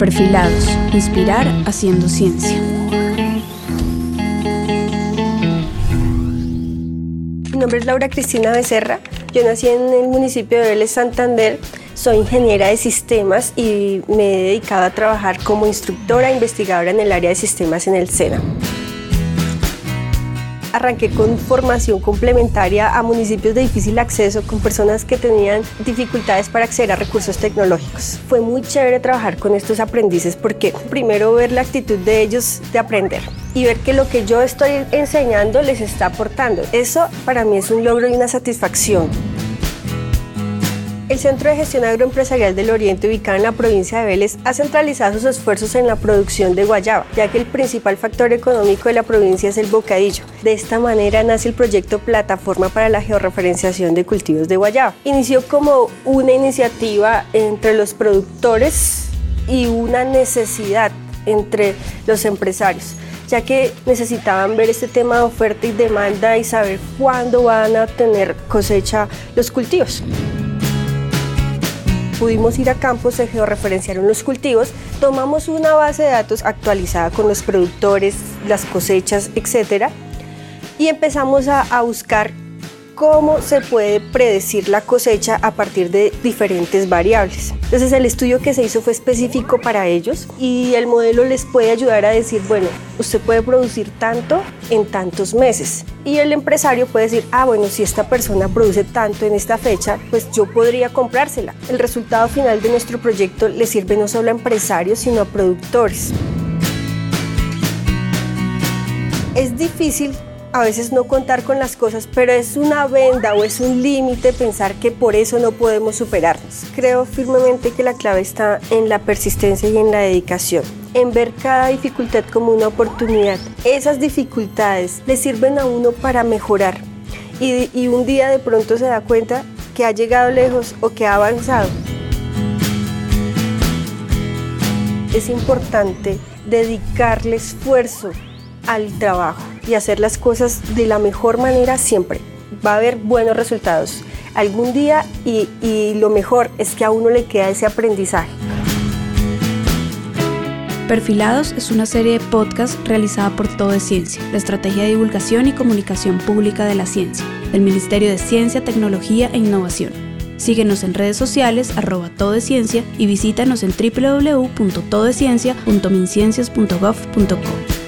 Perfilados, inspirar haciendo ciencia. Mi nombre es Laura Cristina Becerra. Yo nací en el municipio de Vélez Santander. Soy ingeniera de sistemas y me he dedicado a trabajar como instructora e investigadora en el área de sistemas en el SENA arranqué con formación complementaria a municipios de difícil acceso con personas que tenían dificultades para acceder a recursos tecnológicos. Fue muy chévere trabajar con estos aprendices porque primero ver la actitud de ellos de aprender y ver que lo que yo estoy enseñando les está aportando. Eso para mí es un logro y una satisfacción. El Centro de Gestión Agroempresarial del Oriente, ubicado en la provincia de Vélez, ha centralizado sus esfuerzos en la producción de guayaba, ya que el principal factor económico de la provincia es el bocadillo. De esta manera nace el proyecto Plataforma para la Georreferenciación de Cultivos de Guayaba. Inició como una iniciativa entre los productores y una necesidad entre los empresarios ya que necesitaban ver este tema de oferta y demanda y saber cuándo van a tener cosecha los cultivos pudimos ir a campos, se georreferenciaron los cultivos, tomamos una base de datos actualizada con los productores, las cosechas, etcétera, y empezamos a, a buscar cómo se puede predecir la cosecha a partir de diferentes variables. Entonces el estudio que se hizo fue específico para ellos y el modelo les puede ayudar a decir, bueno, usted puede producir tanto en tantos meses. Y el empresario puede decir, ah, bueno, si esta persona produce tanto en esta fecha, pues yo podría comprársela. El resultado final de nuestro proyecto le sirve no solo a empresarios, sino a productores. Es difícil a veces no contar con las cosas, pero es una venda o es un límite pensar que por eso no podemos superarnos. Creo firmemente que la clave está en la persistencia y en la dedicación, en ver cada dificultad como una oportunidad. Esas dificultades le sirven a uno para mejorar y, y un día de pronto se da cuenta que ha llegado lejos o que ha avanzado. Es importante dedicarle esfuerzo al trabajo y hacer las cosas de la mejor manera siempre. Va a haber buenos resultados algún día y, lo mejor es que a uno le queda ese aprendizaje. Perfilados es una serie de podcast realizada por Todo Ciencia, la estrategia de divulgación y comunicación pública de la ciencia, del Ministerio de Ciencia, Tecnología e Innovación. Síguenos en redes sociales, arroba todo y visítanos en www.todeciencia.minciencias.gov.co.